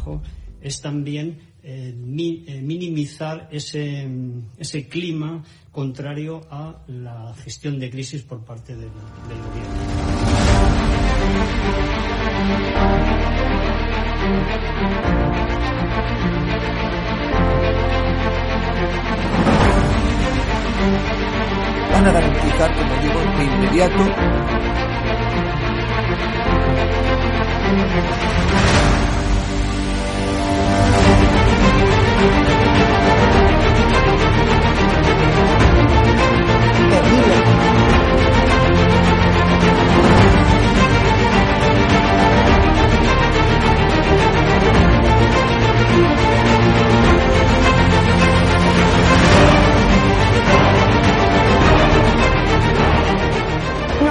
Trabajo es también eh, eh, minimizar ese, ese, clima contrario a la gestión de crisis por parte del, del gobierno. Van a garantizar, como digo, de inmediato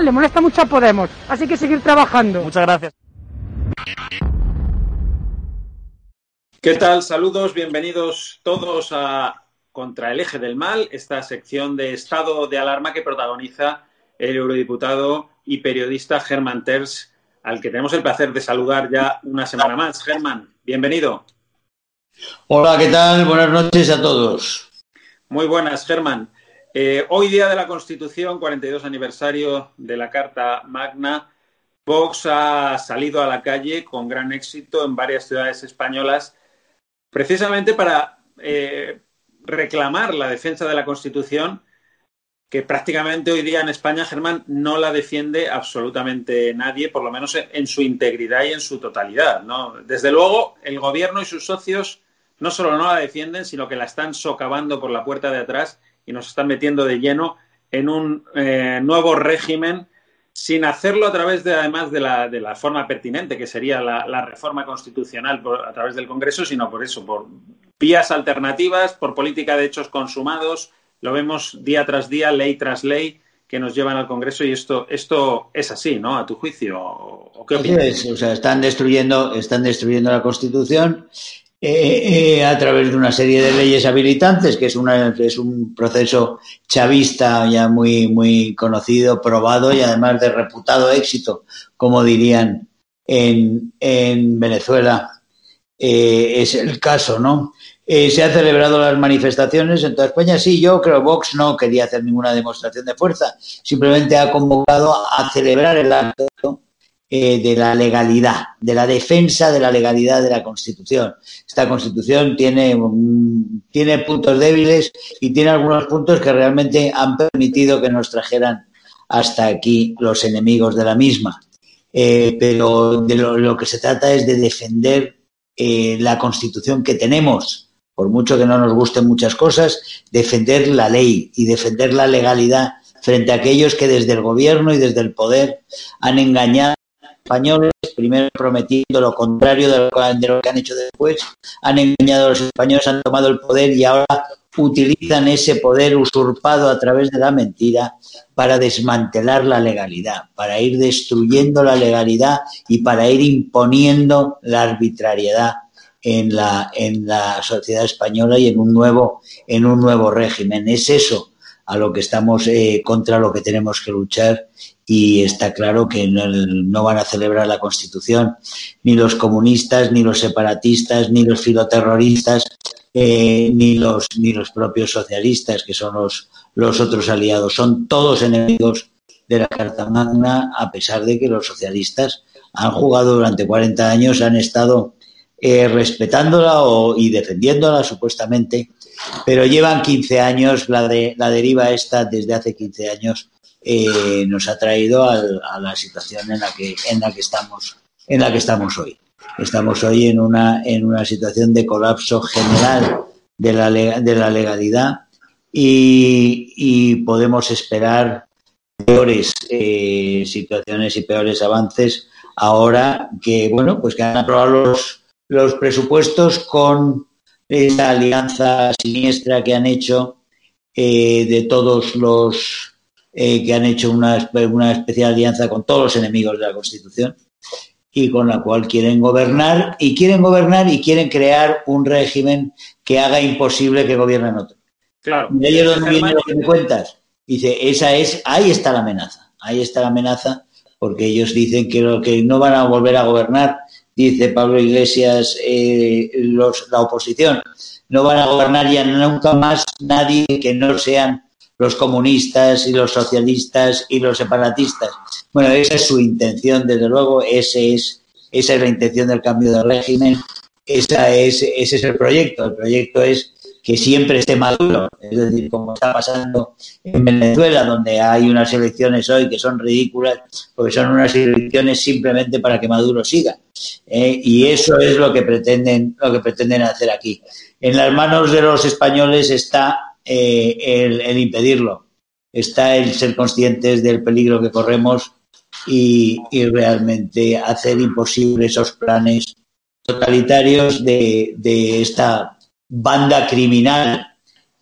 Le molesta mucho a Podemos. Así que seguir trabajando. Muchas gracias. ¿Qué tal? Saludos, bienvenidos todos a Contra el Eje del Mal, esta sección de estado de alarma que protagoniza el eurodiputado y periodista Germán Terz, al que tenemos el placer de saludar ya una semana más. Germán, bienvenido. Hola, ¿qué tal? Buenas noches a todos. Muy buenas, Germán. Eh, hoy día de la Constitución, 42 aniversario de la Carta Magna, Vox ha salido a la calle con gran éxito en varias ciudades españolas, precisamente para eh, reclamar la defensa de la Constitución, que prácticamente hoy día en España, Germán, no la defiende absolutamente nadie, por lo menos en su integridad y en su totalidad. Desde luego, el Gobierno y sus socios no solo no la defienden, sino que la están socavando por la puerta de atrás y nos están metiendo de lleno en un eh, nuevo régimen sin hacerlo a través de, además de la, de la forma pertinente, que sería la, reforma constitucional a través del Congreso, sino por eso, por vías alternativas, por política de hechos consumados. Lo vemos día tras día, ley tras ley, que nos llevan al Congreso y esto, esto es así, ¿no? A tu juicio. ¿O qué opinas? o sea, están destruyendo, están destruyendo la Constitución eh, a través de una serie de leyes habilitantes, que es, una, es un proceso chavista ya muy, muy conocido, probado y además de reputado éxito, como dirían en, en Venezuela. es el caso, ¿no? Eh, se han celebrado las manifestaciones en toda España. Sí, yo creo que Vox no quería hacer ninguna demostración de fuerza, simplemente ha convocado a celebrar el acto eh, de la legalidad, de la defensa de la legalidad de la Constitución. Esta Constitución tiene, tiene puntos débiles y tiene algunos puntos que realmente han permitido que nos trajeran hasta aquí los enemigos de la misma. Eh, pero de lo, que se trata es de defender la Constitución que tenemos por mucho que no nos gusten muchas cosas, defender la ley y defender la legalidad frente a aquellos que desde el gobierno y desde el poder han engañado españoles, primero prometiendo lo contrario de lo, que han hecho después, han engañado a los españoles, han tomado el poder y ahora utilizan ese poder usurpado a través de la mentira para desmantelar la legalidad, para ir destruyendo la legalidad y para ir imponiendo la arbitrariedad en la, en la sociedad española y en un nuevo, en un nuevo régimen. Es eso a lo que estamos eh, contra lo que tenemos que luchar y está claro que no, van a celebrar la Constitución ni los comunistas, ni los separatistas, ni los filoterroristas, eh, ni los ni los propios socialistas que son los, los otros aliados. Son todos enemigos de la Carta Magna, a pesar de que los socialistas han jugado durante 40 años, han estado eh, respetándola o, y defendiéndola supuestamente, pero llevan 15 años, la, de, la deriva esta desde hace 15 años eh, nos ha traído a la situación en la que, en la que estamos, en la que estamos hoy. Estamos hoy en una, en una situación de colapso general de la, de la legalidad y, podemos esperar peores eh, situaciones y peores avances ahora que bueno pues que han aprobado los los presupuestos con esa alianza siniestra que han hecho eh, de todos los eh, que han hecho una, una especial alianza con todos los enemigos de la Constitución y con la cual quieren gobernar y quieren gobernar y quieren crear un régimen que haga imposible que gobiernen otros. Claro. Ahí es donde viene lo que me cuentas. Dice, esa es, ahí está la amenaza, ahí está la amenaza, porque ellos dicen que lo que no van a volver a gobernar dice Pablo Iglesias, eh, los, la oposición. No van a gobernar ya nunca más nadie que no sean los comunistas y los socialistas y los separatistas. Bueno, esa es su intención, desde luego, ese es, esa es la intención del cambio de régimen, esa es, ese es el proyecto. El proyecto es que siempre esté maduro, es decir, como está pasando en Venezuela, donde hay unas elecciones hoy que son ridículas, porque son unas elecciones simplemente para que Maduro siga. ¿eh? y eso es lo que pretenden, lo que pretenden hacer aquí. En las manos de los españoles está eh, el, impedirlo, está el ser conscientes del peligro que corremos y, realmente hacer imposible esos planes totalitarios de, de esta banda criminal,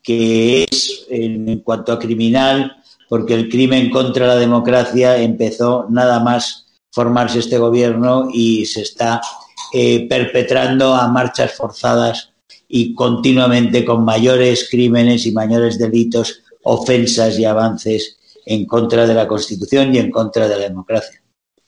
que es, en cuanto a criminal, porque el crimen contra la democracia empezó nada más formarse este gobierno y se está eh, perpetrando a marchas forzadas y continuamente con mayores crímenes y mayores delitos, ofensas y avances en contra de la Constitución y en contra de la democracia.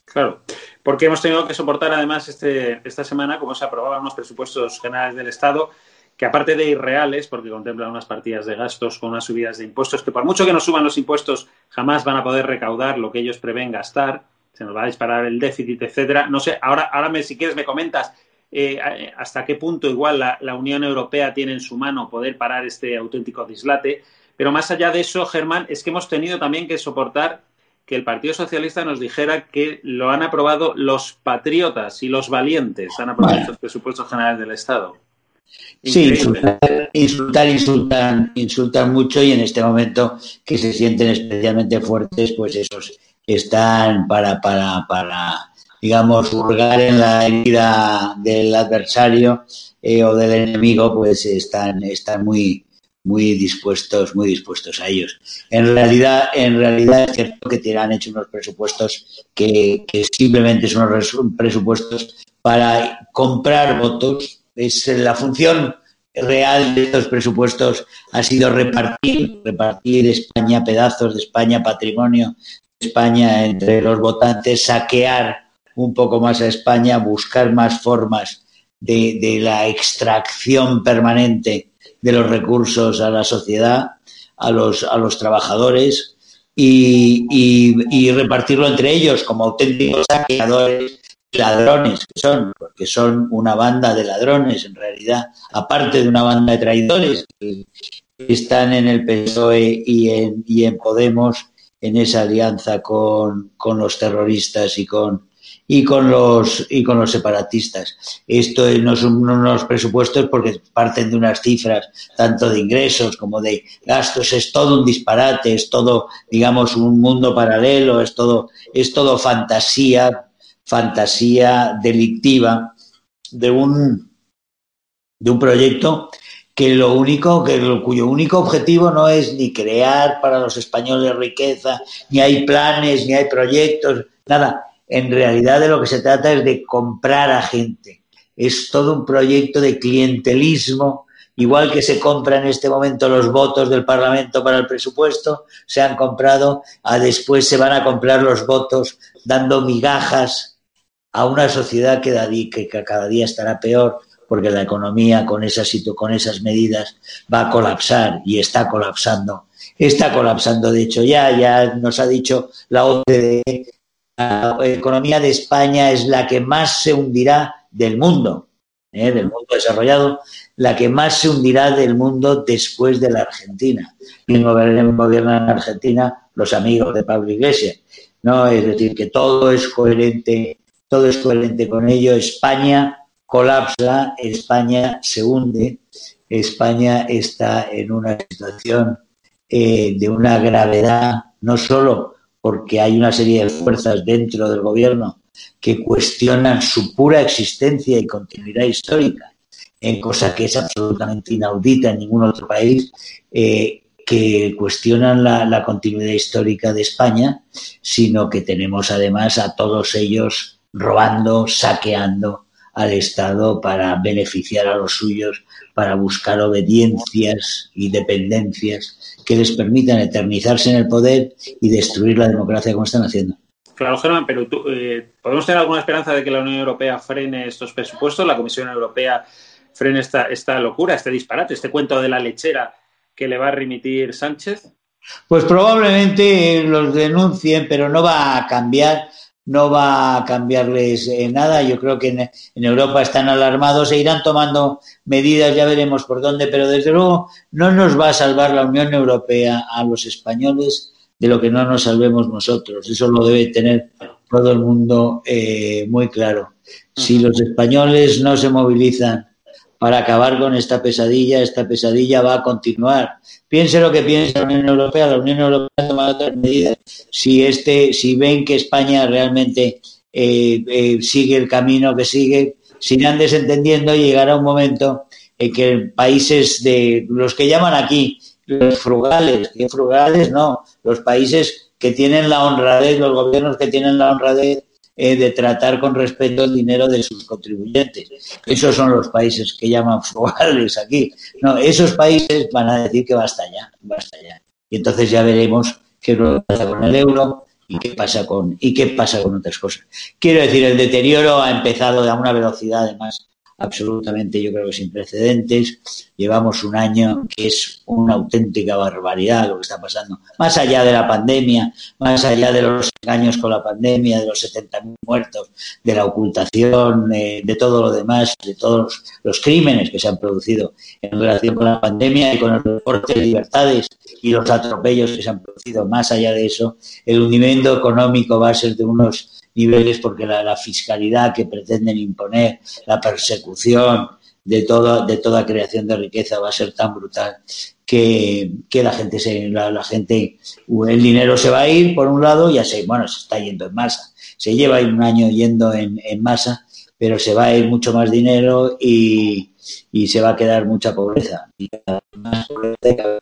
Claro, porque hemos tenido que soportar además este, esta semana, como se aprobaban los presupuestos generales del Estado, que aparte de irreales, porque contemplan unas partidas de gastos con unas subidas de impuestos, que por mucho que nos suban los impuestos, jamás van a poder recaudar lo que ellos prevén gastar, se nos va a disparar el déficit, etcétera. No sé, ahora, ahora me, si quieres me comentas eh, hasta qué punto igual la, Unión Europea tiene en su mano poder parar este auténtico dislate. Pero más allá de eso, Germán, es que hemos tenido también que soportar que el Partido Socialista nos dijera que lo han aprobado los patriotas y los valientes, han aprobado estos presupuestos generales del Estado. Sí, insultar, insultan, insultan mucho y en este momento que se sienten especialmente fuertes, pues esos están para, para, para digamos, hurgar en la herida del adversario eh, o del enemigo, pues están, están muy, muy dispuestos, muy dispuestos a ellos. En realidad, en realidad es cierto que han hecho unos presupuestos que, simplemente son presupuestos para comprar votos es la función real de estos presupuestos ha sido repartir, repartir España, pedazos de España, patrimonio de España entre los votantes, saquear un poco más a España, buscar más formas de, de la extracción permanente de los recursos a la sociedad, a los, a los trabajadores y, y, repartirlo entre ellos como auténticos saqueadores ladrones que son, porque son una banda de ladrones en realidad, aparte de una banda de traidores que están en el PSOE y en, y en Podemos en esa alianza con, con los terroristas y con, y con los y con los separatistas. Esto no son unos presupuestos porque parten de unas cifras tanto de ingresos como de gastos, es todo un disparate, es todo, digamos, un mundo paralelo, es todo, es todo fantasía fantasía delictiva de un, de un proyecto que lo único, que cuyo único objetivo no es ni crear para los españoles riqueza, ni hay planes, ni hay proyectos, nada. En realidad de lo que se trata es de comprar a gente. Es todo un proyecto de clientelismo, igual que se compra en este momento los votos del Parlamento para el presupuesto, se han comprado, a después se van a comprar los votos dando migajas a una sociedad que, cada día estará peor porque la economía con esas, con esas medidas va a colapsar y está colapsando. Está colapsando, de hecho, ya, ya nos ha dicho la OCDE, economía de España es la que más se hundirá del mundo, ¿eh? del mundo desarrollado, la que más se hundirá del mundo después de la Argentina. Y gobiernan en Argentina los amigos de Pablo Iglesias. ¿no? Es decir, que todo es coherente todo es coherente con ello. España colapsa, España se hunde, España está en una situación eh, de una gravedad, no solo porque hay una serie de fuerzas dentro del gobierno que cuestionan su pura existencia y continuidad histórica, en cosa que es absolutamente inaudita en ningún otro país, eh, que cuestionan la, la continuidad histórica de España, sino que tenemos además a todos ellos robando, saqueando al Estado para beneficiar a los suyos, para buscar obediencias y dependencias que les permitan eternizarse en el poder y destruir la democracia como están haciendo. Claro, Germán, pero tú, eh, ¿podemos tener alguna esperanza de que la Unión Europea frene estos presupuestos? ¿La Comisión Europea frene esta, esta locura, este disparate, este cuento de la lechera que le va a remitir Sánchez? Pues probablemente los denuncien, pero no va a cambiar no va a cambiarles eh, nada. Yo creo que en, en, Europa están alarmados e irán tomando medidas, ya veremos por dónde, pero desde luego no nos va a salvar la Unión Europea a los españoles de lo que no nos salvemos nosotros. Eso lo debe tener todo el mundo eh, muy claro. Si los españoles no se movilizan para acabar con esta pesadilla. Esta pesadilla va a continuar. Piense lo que piense la Unión Europea. La Unión Europea ha tomado otras medidas. Si, este, si ven que España realmente eh, eh, sigue el camino que sigue, se irán desentendiendo llegará un momento en que países de los que llaman aquí los frugales, que frugales no, los países que tienen la honradez, los gobiernos que tienen la honradez eh, de tratar con respeto el dinero de sus contribuyentes. Esos son los países que llaman frugales aquí. No, esos países van a decir que basta ya, basta ya. Y entonces ya veremos qué pasa con el euro y qué pasa con y qué pasa con otras cosas. Quiero decir, el deterioro ha empezado a una velocidad además absolutamente yo creo que sin precedentes. Llevamos un año que es una auténtica barbaridad lo que está pasando. Más allá de la pandemia, más allá de los engaños con la pandemia, de los 70.000 muertos, de la ocultación, eh, de todo lo demás, de todos los crímenes que se han producido en relación con la pandemia y con el reporte de libertades y los atropellos que se han producido. Más allá de eso, el hundimiento económico va a ser de unos niveles porque la, fiscalidad que pretenden imponer, la persecución de toda, de toda creación de riqueza va a ser tan brutal que, la gente se, la, gente, el dinero se va a ir por un lado, ya se, bueno, se está yendo en masa, se lleva un año yendo en, en masa, pero se va a ir mucho más dinero y, y se va a quedar mucha pobreza. Y más pobreza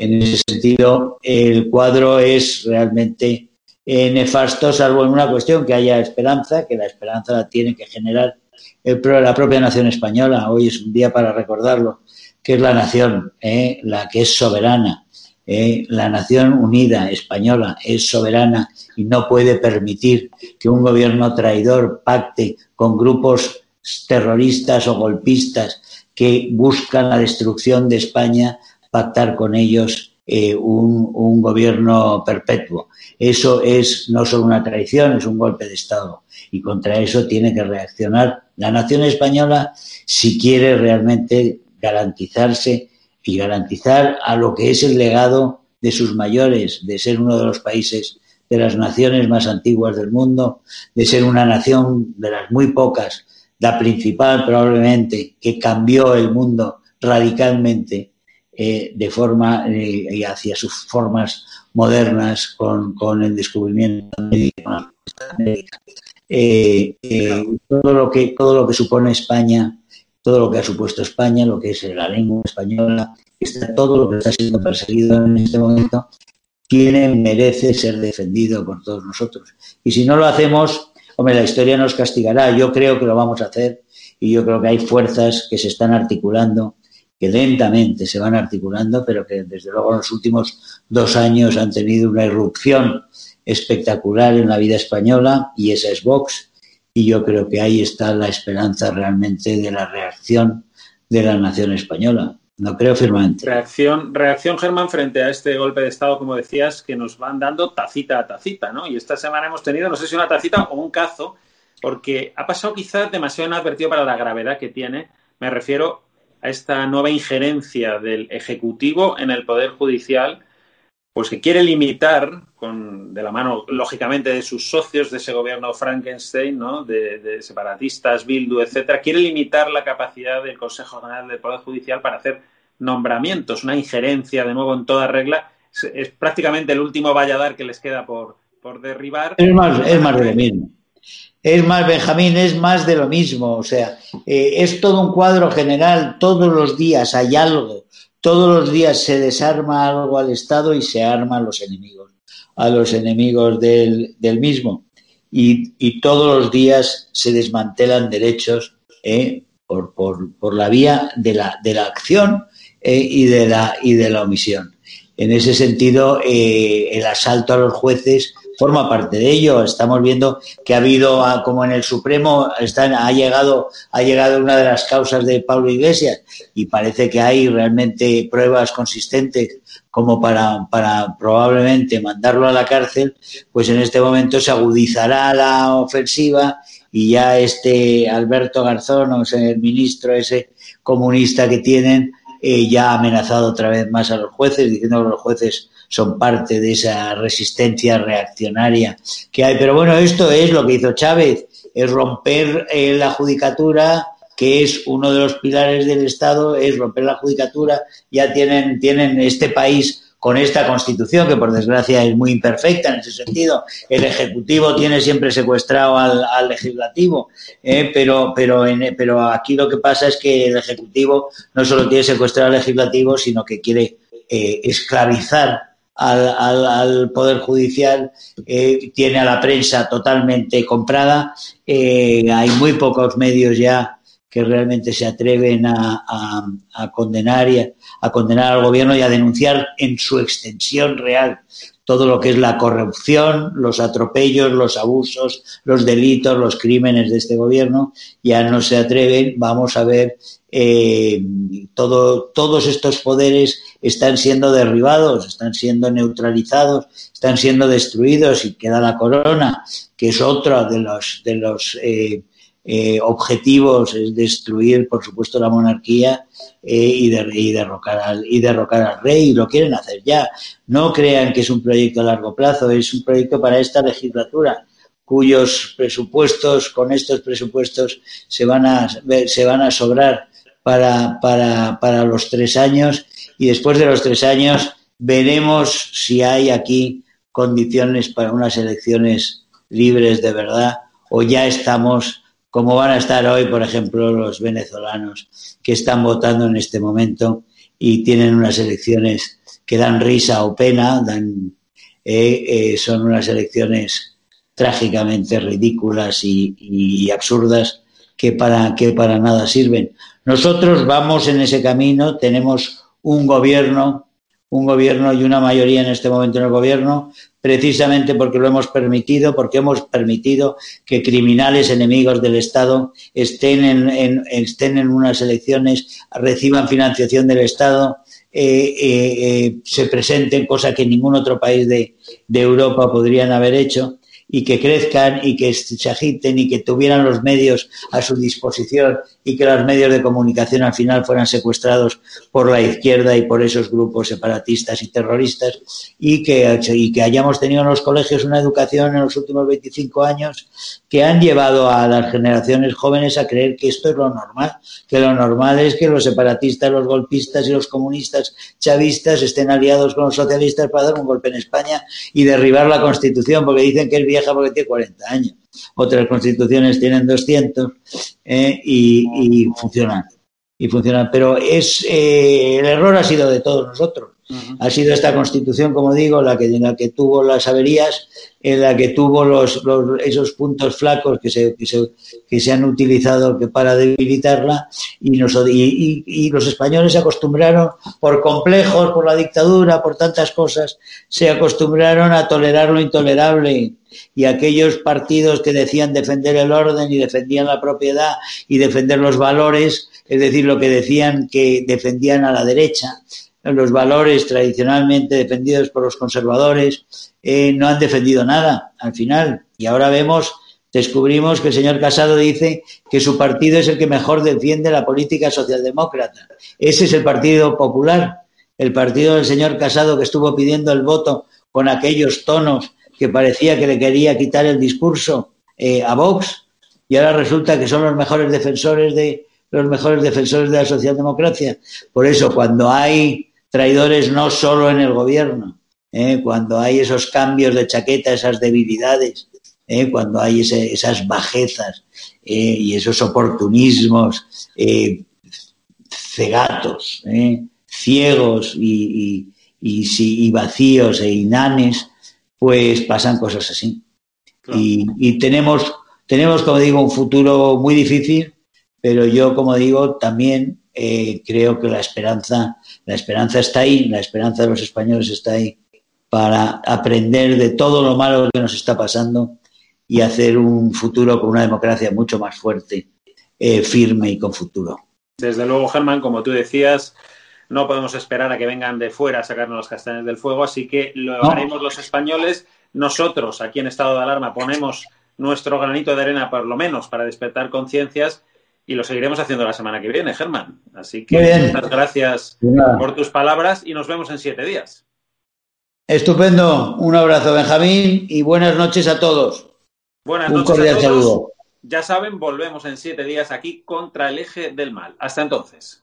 en ese sentido, el cuadro es realmente eh, nefasto, salvo en una cuestión, que haya esperanza, que la esperanza la tiene que generar la propia nación española. Hoy es un día para recordarlo, que es la nación, ¿eh? la que es soberana. ¿eh? La nación unida española es soberana y no puede permitir que un gobierno traidor pacte con grupos terroristas o golpistas que buscan la destrucción de España, pactar con ellos eh, un, un, gobierno perpetuo. Eso es no solo una traición, es un golpe de Estado. Y contra eso tiene que reaccionar la nación española si quiere realmente garantizarse y garantizar a lo que es el legado de sus mayores, de ser uno de los países de las naciones más antiguas del mundo, de ser una nación de las muy pocas, la principal probablemente, que cambió el mundo radicalmente eh, de forma eh, hacia sus formas modernas con, con el descubrimiento eh, eh, todo lo que todo lo que supone España, todo lo que ha supuesto España, lo que es la lengua española, está, todo lo que está siendo perseguido en este momento, tiene, merece ser defendido por todos nosotros. Y si no lo hacemos, hombre, la historia nos castigará. Yo creo que lo vamos a hacer y yo creo que hay fuerzas que se están articulando que lentamente se van articulando, pero que desde luego en los últimos dos años han tenido una irrupción espectacular en la vida española y esa es Vox. Y yo creo que ahí está la esperanza realmente de la reacción de la nación española. No creo firmemente. Reacción, reacción, Germán, frente a este golpe de Estado, como decías, que nos van dando tacita a tacita, ¿no? Y esta semana hemos tenido, no sé si una tacita o un cazo, porque ha pasado quizás demasiado inadvertido para la gravedad que tiene. Me refiero a esta nueva injerencia del Ejecutivo en el Poder Judicial, pues que quiere limitar, con, de la mano, lógicamente, de sus socios de ese gobierno Frankenstein, ¿no? de, de separatistas, Bildu, etcétera, quiere limitar la capacidad del Consejo General del Poder Judicial para hacer nombramientos, una injerencia, de nuevo, en toda regla. Es, es prácticamente el último valladar que les queda por, por derribar. Es más, es más de lo mismo. Es más, Benjamín, es más de lo mismo. O sea, eh, es todo un cuadro general. Todos los días hay algo. Todos los días se desarma algo al Estado y se arma a los enemigos, a los enemigos del, mismo. Y, todos los días se desmantelan derechos eh, por, por, la vía de la, de la acción eh, y, de la, y de la omisión. En ese sentido, el asalto a los jueces forma parte de ello. Estamos viendo que ha habido, ah, como en el Supremo, están, ha, llegado, ha llegado una de las causas de Pablo Iglesias y parece que hay realmente pruebas consistentes como para, para probablemente mandarlo a la cárcel, pues en este momento se agudizará la ofensiva y ya este Alberto Garzón, o sea, el ministro ese comunista que tienen, eh, ya ha amenazado otra vez más a los jueces, diciendo que los jueces son parte de esa resistencia reaccionaria que hay. Pero bueno, esto es lo que hizo Chávez, es romper eh, la judicatura, que es uno de los pilares del Estado, es romper la judicatura. Ya tienen, tienen este país con esta constitución, que por desgracia es muy imperfecta en ese sentido. El Ejecutivo tiene siempre secuestrado al, Legislativo, eh, pero, pero, en, pero aquí lo que pasa es que el Ejecutivo no solo tiene secuestrado al Legislativo, sino que quiere eh, esclavizar al, al, al, Poder Judicial, eh, tiene a la prensa totalmente comprada. Eh, hay muy pocos medios ya que realmente se atreven a, a, a condenar y a, a, condenar al gobierno y a denunciar en su extensión real todo lo que es la corrupción, los atropellos, los abusos, los delitos, los crímenes de este gobierno. Ya no se atreven. Vamos a ver eh, todo, todos estos poderes están siendo derribados, están siendo neutralizados, están siendo destruidos y queda la corona, que es otro de los, de los eh, eh, objetivos, es destruir, por supuesto, la monarquía eh, y, de, y, derrocar al, y derrocar al rey, y lo quieren hacer ya. No crean que es un proyecto a largo plazo, es un proyecto para esta legislatura cuyos presupuestos, con estos presupuestos, se van a, se van a sobrar para los tres años y después de los tres años veremos si hay aquí condiciones para unas elecciones libres de verdad o ya estamos como van a estar hoy, por ejemplo, los venezolanos que están votando en este momento y tienen unas elecciones que dan risa o pena, dan, eh, eh, son unas elecciones trágicamente ridículas y, y absurdas que para, que para nada sirven. Nosotros vamos en ese camino, tenemos un gobierno, un gobierno y una mayoría en este momento en el gobierno, precisamente porque lo hemos permitido, porque hemos permitido que criminales enemigos del Estado estén en, unas elecciones, reciban financiación del Estado, eh, eh, eh, se presenten, cosa que ningún otro país de, de Europa podrían haber hecho y que crezcan y que se agiten y que tuvieran los medios a su disposición y que los medios de comunicación al final fueran secuestrados por la izquierda y por esos grupos separatistas y terroristas y que, y que hayamos tenido en los colegios una educación en los últimos 25 años que han llevado a las generaciones jóvenes a creer que esto es lo normal, que lo normal es que los separatistas, los golpistas y los comunistas chavistas estén aliados con los socialistas para dar un golpe en España y derribar la Constitución porque dicen que es vieja porque tiene 40 años. Otras constituciones tienen 200 eh, y, funcionan. Y funcionan. Pero es eh, el error ha sido de todos nosotros. Ha sido esta constitución, como digo, la que, la que tuvo las averías, en la que tuvo los, esos puntos flacos que se, que se, que se han utilizado para debilitarla y, y, y, los españoles se acostumbraron, por complejos, por la dictadura, por tantas cosas, se acostumbraron a tolerar lo intolerable. Y aquellos partidos que decían defender el orden y defendían la propiedad y defender los valores, es decir, lo que decían que defendían a la derecha, los valores tradicionalmente defendidos por los conservadores, eh, no han defendido nada al final. Y ahora vemos, descubrimos que el señor Casado dice que su partido es el que mejor defiende la política socialdemócrata. Ese es el Partido Popular, el partido del señor Casado que estuvo pidiendo el voto con aquellos tonos que parecía que le quería quitar el discurso eh, a Vox y ahora resulta que son los mejores defensores de los mejores defensores de la socialdemocracia. Por eso, cuando hay traidores no solo en el gobierno, eh, cuando hay esos cambios de chaqueta, esas debilidades, eh, cuando hay esas bajezas y esos oportunismos cegatos, ciegos y, y, vacíos e inanes, pues pasan cosas así. Y, tenemos, tenemos, como digo, un futuro muy difícil, pero yo, como digo, también eh, creo que la esperanza, la esperanza está ahí, la esperanza de los españoles está ahí para aprender de todo lo malo que nos está pasando y hacer un futuro con una democracia mucho más fuerte, eh, firme y con futuro. Desde luego, Germán, como tú decías, no podemos esperar a que vengan de fuera a sacarnos los castaños del fuego, así que lo haremos los españoles. Nosotros, aquí en estado de alarma, ponemos nuestro granito de arena, por lo menos, para despertar conciencias y lo seguiremos haciendo la semana que viene, Germán. Así que muchas gracias por tus palabras y nos vemos en siete días. Estupendo. Un abrazo, Benjamín, y buenas noches a todos. Buenas noches a todos. Saludo. Ya saben, volvemos en siete días aquí contra el eje del mal. Hasta entonces.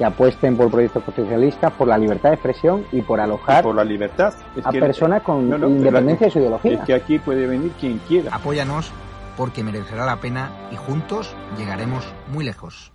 que apuesten por proyectos constitucionalistas, por la libertad de expresión y por alojar por la libertad. a personas con independencia de su ideología. Es que aquí puede venir quien quiera. Apóyanos porque merecerá la pena y juntos llegaremos muy lejos.